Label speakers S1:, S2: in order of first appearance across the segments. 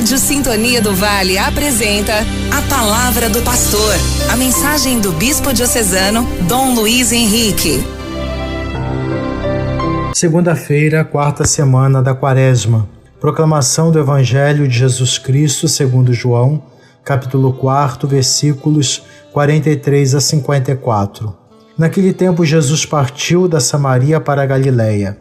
S1: Rádio Sintonia do Vale apresenta a Palavra do Pastor, a mensagem do Bispo Diocesano Dom Luiz Henrique.
S2: Segunda-feira, quarta semana da Quaresma. Proclamação do Evangelho de Jesus Cristo segundo João, capítulo 4, versículos 43 a 54. Naquele tempo Jesus partiu da Samaria para a Galiléia.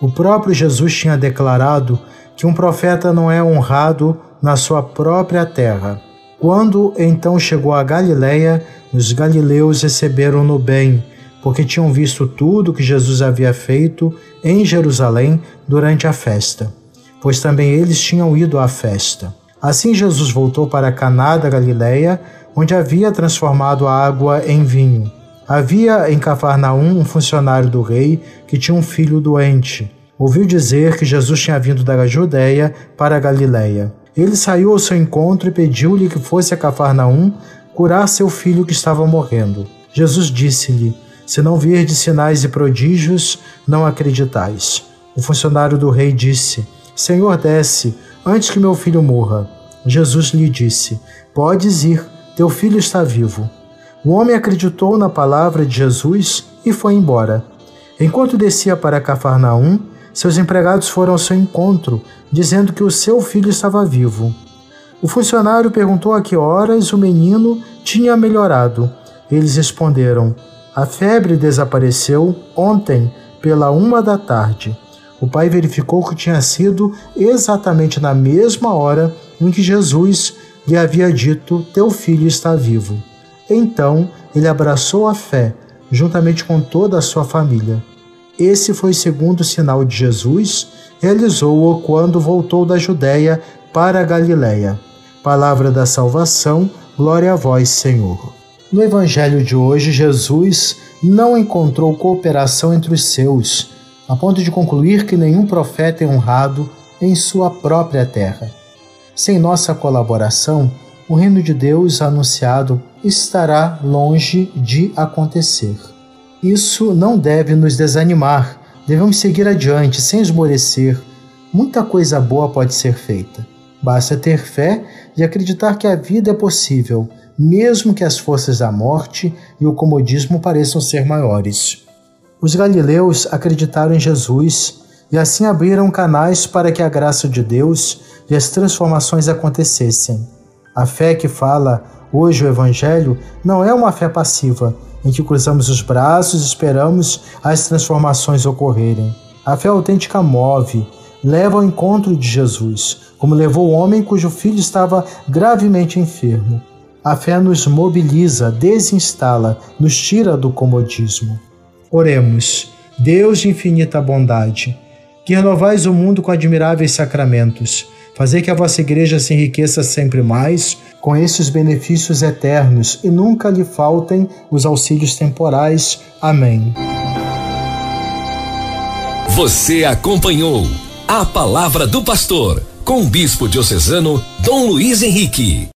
S2: O próprio Jesus tinha declarado que um profeta não é honrado na sua própria terra. Quando então chegou a Galiléia, os galileus receberam-no bem, porque tinham visto tudo que Jesus havia feito em Jerusalém durante a festa, pois também eles tinham ido à festa. Assim Jesus voltou para Caná da Galiléia, onde havia transformado a água em vinho. Havia em Cafarnaum um funcionário do rei que tinha um filho doente. Ouviu dizer que Jesus tinha vindo da Judéia para a Galiléia. Ele saiu ao seu encontro e pediu-lhe que fosse a Cafarnaum curar seu filho que estava morrendo. Jesus disse-lhe: Se não virdes sinais e prodígios, não acreditais. O funcionário do rei disse: Senhor, desce, antes que meu filho morra. Jesus lhe disse: Podes ir, teu filho está vivo. O homem acreditou na palavra de Jesus e foi embora. Enquanto descia para Cafarnaum, seus empregados foram ao seu encontro, dizendo que o seu filho estava vivo. O funcionário perguntou a que horas o menino tinha melhorado. Eles responderam: A febre desapareceu ontem, pela uma da tarde. O pai verificou que tinha sido exatamente na mesma hora em que Jesus lhe havia dito: Teu filho está vivo. Então ele abraçou a fé, juntamente com toda a sua família. Esse foi o segundo sinal de Jesus, realizou-o quando voltou da Judéia para a Galiléia. Palavra da salvação, glória a vós, Senhor. No evangelho de hoje, Jesus não encontrou cooperação entre os seus, a ponto de concluir que nenhum profeta é honrado em sua própria terra. Sem nossa colaboração, o reino de Deus anunciado estará longe de acontecer. Isso não deve nos desanimar, devemos seguir adiante sem esmorecer. Muita coisa boa pode ser feita. Basta ter fé e acreditar que a vida é possível, mesmo que as forças da morte e o comodismo pareçam ser maiores. Os galileus acreditaram em Jesus e assim abriram canais para que a graça de Deus e as transformações acontecessem. A fé que fala hoje o Evangelho não é uma fé passiva, em que cruzamos os braços e esperamos as transformações ocorrerem. A fé autêntica move, leva ao encontro de Jesus, como levou o homem cujo filho estava gravemente enfermo. A fé nos mobiliza, desinstala, nos tira do comodismo. Oremos. Deus de infinita bondade, que renovais o mundo com admiráveis sacramentos Fazer que a vossa igreja se enriqueça sempre mais com esses benefícios eternos e nunca lhe faltem os auxílios temporais. Amém.
S3: Você acompanhou a palavra do pastor com o bispo diocesano Dom Luiz Henrique.